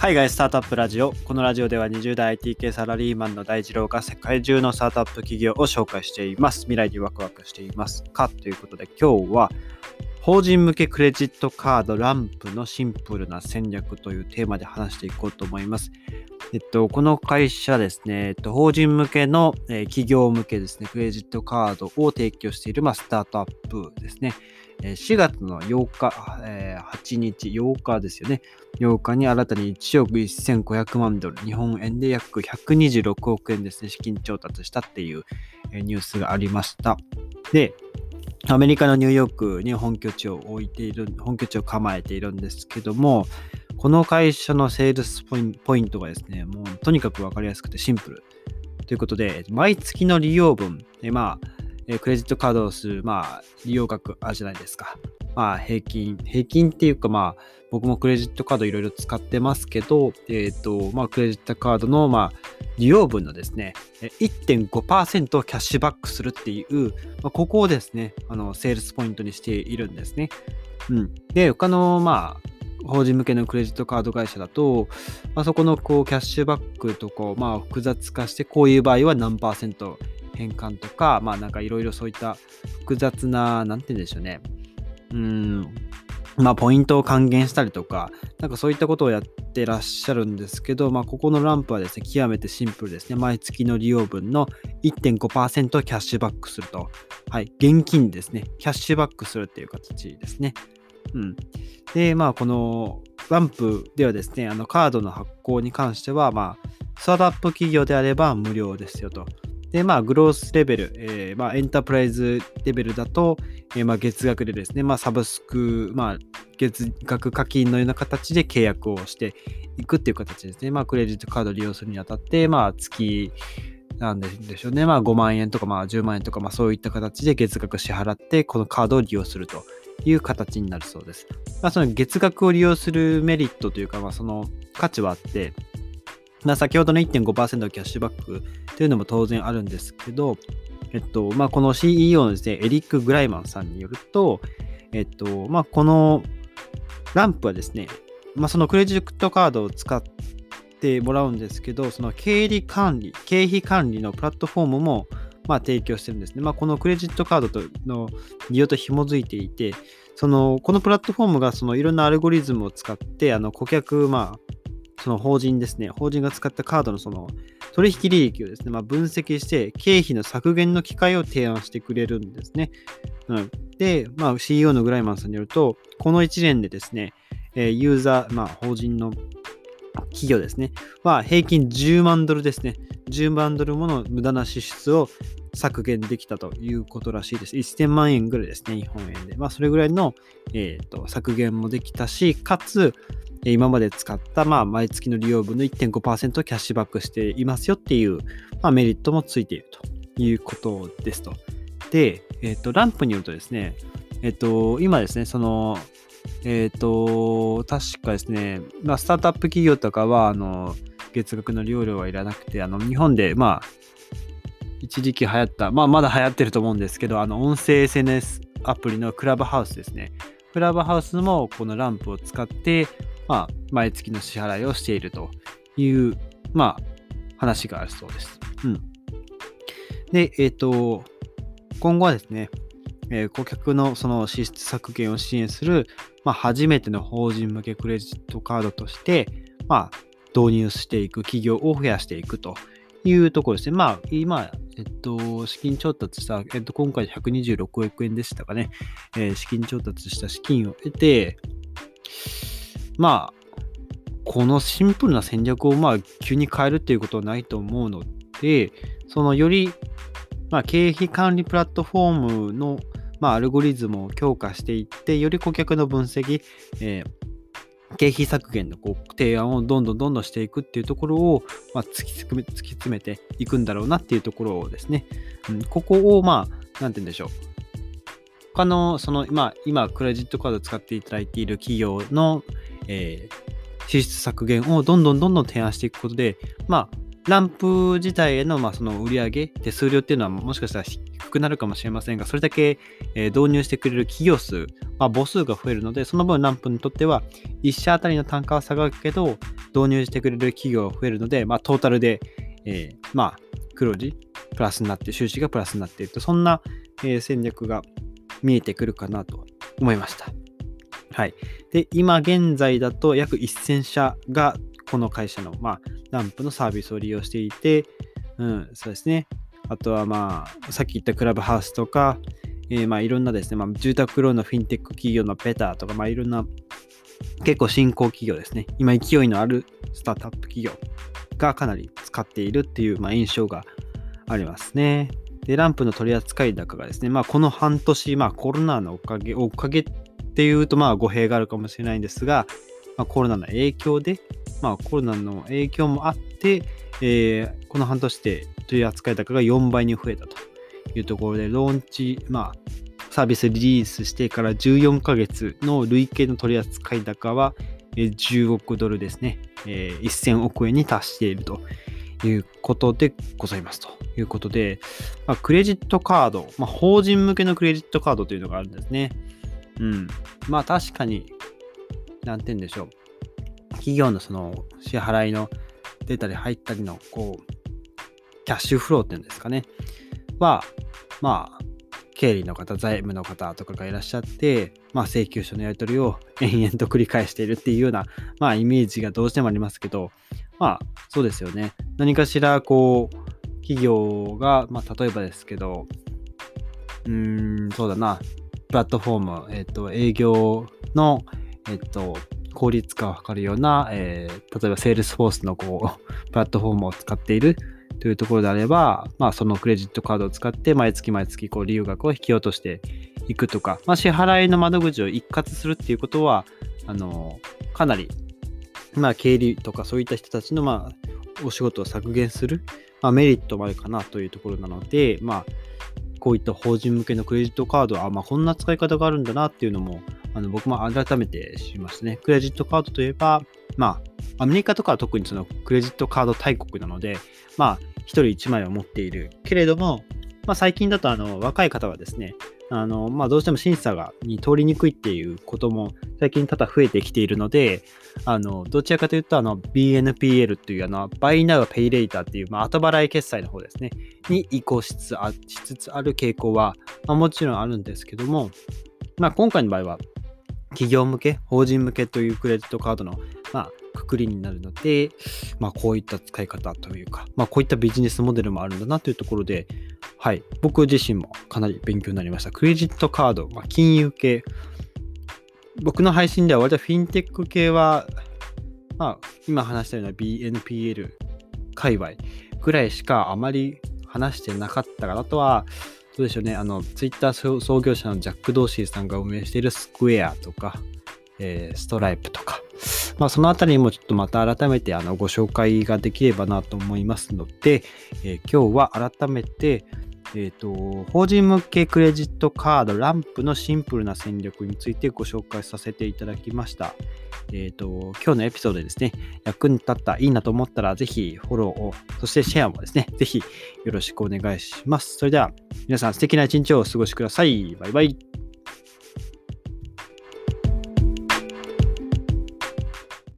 海外スタートアップラジオ。このラジオでは20代 IT 系サラリーマンの大二郎が世界中のスタートアップ企業を紹介しています。未来にワクワクしていますかということで今日は法人向けクレジットカードランプのシンプルな戦略というテーマで話していこうと思います。えっと、この会社ですね、えっと、法人向けの、えー、企業向けですね、クレジットカードを提供している、まあ、スタートアップですね。4月の8日、えー、8日、8日ですよね。8日に新たに1億1500万ドル、日本円で約126億円ですね、資金調達したっていうニュースがありました。で、アメリカのニューヨークに本拠地を置いている、本拠地を構えているんですけども、この会社のセールスポイントがですね、もうとにかくわかりやすくてシンプル。ということで、毎月の利用分、まあ、えクレジットカードをする、まあ、利用額あるじゃないですか。まあ、平均、平均っていうか、まあ、僕もクレジットカードいろいろ使ってますけど、えっ、ー、と、まあ、クレジットカードの、まあ、利用分のですね、1.5%をキャッシュバックするっていう、まあ、ここをですね、あの、セールスポイントにしているんですね。うん。で、他の、まあ、法人向けのクレジットカード会社だと、まあ、そこのこうキャッシュバックとこう、まあ、複雑化して、こういう場合は何パーセント変換とか、まあなんかいろいろそういった複雑な、なんて言うんでしょうね。うん、まあポイントを還元したりとか、なんかそういったことをやってらっしゃるんですけど、まあここのランプはですね、極めてシンプルですね。毎月の利用分の1.5%をキャッシュバックすると。はい、現金ですね。キャッシュバックするっていう形ですね。うん。で、まあこのランプではですね、あのカードの発行に関しては、まあ、スタートアップ企業であれば無料ですよと。で、まあ、グロースレベル、えー、まあ、エンタープライズレベルだと、えー、まあ、月額でですね、まあ、サブスク、まあ、月額課金のような形で契約をしていくっていう形ですね。まあ、クレジットカードを利用するにあたって、まあ、月、なんでしょうね。まあ、5万円とか、まあ、10万円とか、まあ、そういった形で月額支払って、このカードを利用するという形になるそうです。まあ、その月額を利用するメリットというか、まあ、その価値はあって、まあ、先ほどの1.5%キャッシュバックというのも当然あるんですけど、えっと、まあ、この CEO のですね、エリック・グライマンさんによると、えっと、まあ、このランプはですね、まあ、そのクレジットカードを使ってもらうんですけど、その経理管理、経費管理のプラットフォームも、まあ、提供してるんですね。まあ、このクレジットカードとの利用と紐づいていて、そのこのプラットフォームがそのいろんなアルゴリズムを使ってあの顧客、まあ、その法人ですね、法人が使ったカードのその取引利益をですね、まあ、分析して経費の削減の機会を提案してくれるんですね。うん、で、まあ、CEO のグライマンさんによると、この1年でですね、えユーザー、まあ、法人の企業ですね、は平均10万ドルですね。10万ドルもの無駄な支出を削減できたということらしいです。1000万円ぐらいですね、日本円で。まあ、それぐらいの、えーと削減もできたし、かつ、今まで使った、まあ、毎月の利用分の1.5%キャッシュバックしていますよっていう、まあ、メリットもついているということですと。で、えっ、ー、と、ランプによるとですね、えっ、ー、と、今ですね、その、えっ、ー、と、確かですね、まあ、スタートアップ企業とかは、あの、月額の利用料はいらなくて、あの、日本で、まあ、一時期流行った、まあ、まだ流行ってると思うんですけど、あの、音声 SNS アプリのクラブハウスですね。クラブハウスもこのランプを使って、まあ、毎月の支払いをしているという、まあ、話があるそうです。うん。で、えっ、ー、と、今後はですね、えー、顧客のその支出削減を支援する、まあ、初めての法人向けクレジットカードとして、まあ、導入していく企業を増やしていくというところですね。まあ、今、えっと、資金調達した、えっと、今回126億円でしたかね、えー、資金調達した資金を得て、まあ、このシンプルな戦略をまあ急に変えるっていうことはないと思うので、そのより、まあ、経費管理プラットフォームの、まあ、アルゴリズムを強化していって、より顧客の分析、えー、経費削減のこう提案をどんどんどんどんしていくっていうところを、まあ、突き詰め突き詰めていくんだろうなっていうところをですね、うん、ここをまあ、なんて言うんでしょう。他の、その、まあ、今、クレジットカードを使っていただいている企業の、えー、支出削減をどんどんどんどん提案していくことで、まあ、ランプ自体への,、まあその売上手数料っていうのはもしかしたら低くなるかもしれませんが、それだけ、え、導入してくれる企業数、まあ、母数が増えるので、その分ランプにとっては、1社あたりの単価は下がるけど、導入してくれる企業が増えるので、まあ、トータルで、えー、まあ、黒字、プラスになって、収支がプラスになっていると、そんな、え、戦略が見えてくるかなと思いました。はい。で、今現在だと約1000社がこの会社の、まあ、ランプのサービスを利用していて、うん、そうですね。あとはまあ、さっき言ったクラブハウスとか、えー、まあいろんなですね、まあ、住宅ローンのフィンテック企業のペターとか、まあいろんな結構新興企業ですね。今勢いのあるスタートアップ企業がかなり使っているっていう、まあ、印象がありますね。で、ランプの取り扱い高がですね、まあこの半年、まあコロナのおかげ、おかげっていうとまあ語弊があるかもしれないんですが、まあ、コロナの影響で、まあコロナの影響もあって、えー、この半年で取扱高が4倍に増えたというところで、ローンチ、まあ、サービスリリースしてから14ヶ月の累計の取扱高は10億ドルですね、えー、1000億円に達しているということでございますということで、まあ、クレジットカード、まあ、法人向けのクレジットカードというのがあるんですね。うん。まあ確かに、なんて言うんでしょう。企業のその支払いの出たり入ったりの、こう、キャッシュフローっていうんですかね。は、まあ、経理の方、財務の方とかがいらっしゃって、まあ、請求書のやり取りを延々と繰り返しているっていうような、まあ、イメージがどうしてもありますけど、まあ、そうですよね。何かしら、こう、企業が、まあ、例えばですけど、うーん、そうだな、プラットフォーム、えっ、と、営業の、えっ、と、効率化を図るような、えー、例えば、 Salesforce のこう、プラットフォームを使っているというところであれば、まあ、そのクレジットカードを使って毎月毎月こう利用額を引き落としていくとか、まあ、支払いの窓口を一括するっていうことは、あのかなり、まあ、経理とかそういった人たちの、まあ、お仕事を削減する、まあ、メリットもあるかなというところなので、まあ、こういった法人向けのクレジットカードは、まあ、こんな使い方があるんだなっていうのも、あの僕も改めて知りますね。クレジットカードといえば、まあ、アメリカとかは特にそのクレジットカード大国なので、まあ、1人1枚は持っているけれども、まあ、最近だとあの若い方はですね、あのまあ、どうしても審査がに通りにくいっていうことも最近多々増えてきているので、あのどちらかというとあの BNPL というあの Buy Now Pay Later っていう、まあ、後払い決済の方ですね、に移行しつつあしつつある傾向は、まあ、もちろんあるんですけども、まあ、今回の場合は企業向け、法人向けというクレジットカードの、まあ、くくりになるので、まあ、こういった使い方というか、まあ、こういったビジネスモデルもあるんだなというところで、はい、僕自身もかなり勉強になりました。クレジットカード、まあ、金融系、僕の配信では割とフィンテック系は、まあ、今話したような BNPL 界隈ぐらいしかあまり話してなかったかなとは、どうでしょうね、あの、ツイッター創業者のジャック・ドーシーさんが運営しているスクエアとか、えー、ストライプとか、まあ、そのあたりもちょっとまた改めてあのご紹介ができればなと思いますので、えー、今日は改めて、えっ、ー、と、法人向けクレジットカード、ランプのシンプルな戦略についてご紹介させていただきました。えっ、ー、と、今日のエピソードでですね、役に立った、いいなと思ったら、ぜひフォローを、そしてシェアもですね、ぜひよろしくお願いします。それでは、皆さん素敵な一日をお過ごしください。バイバイ。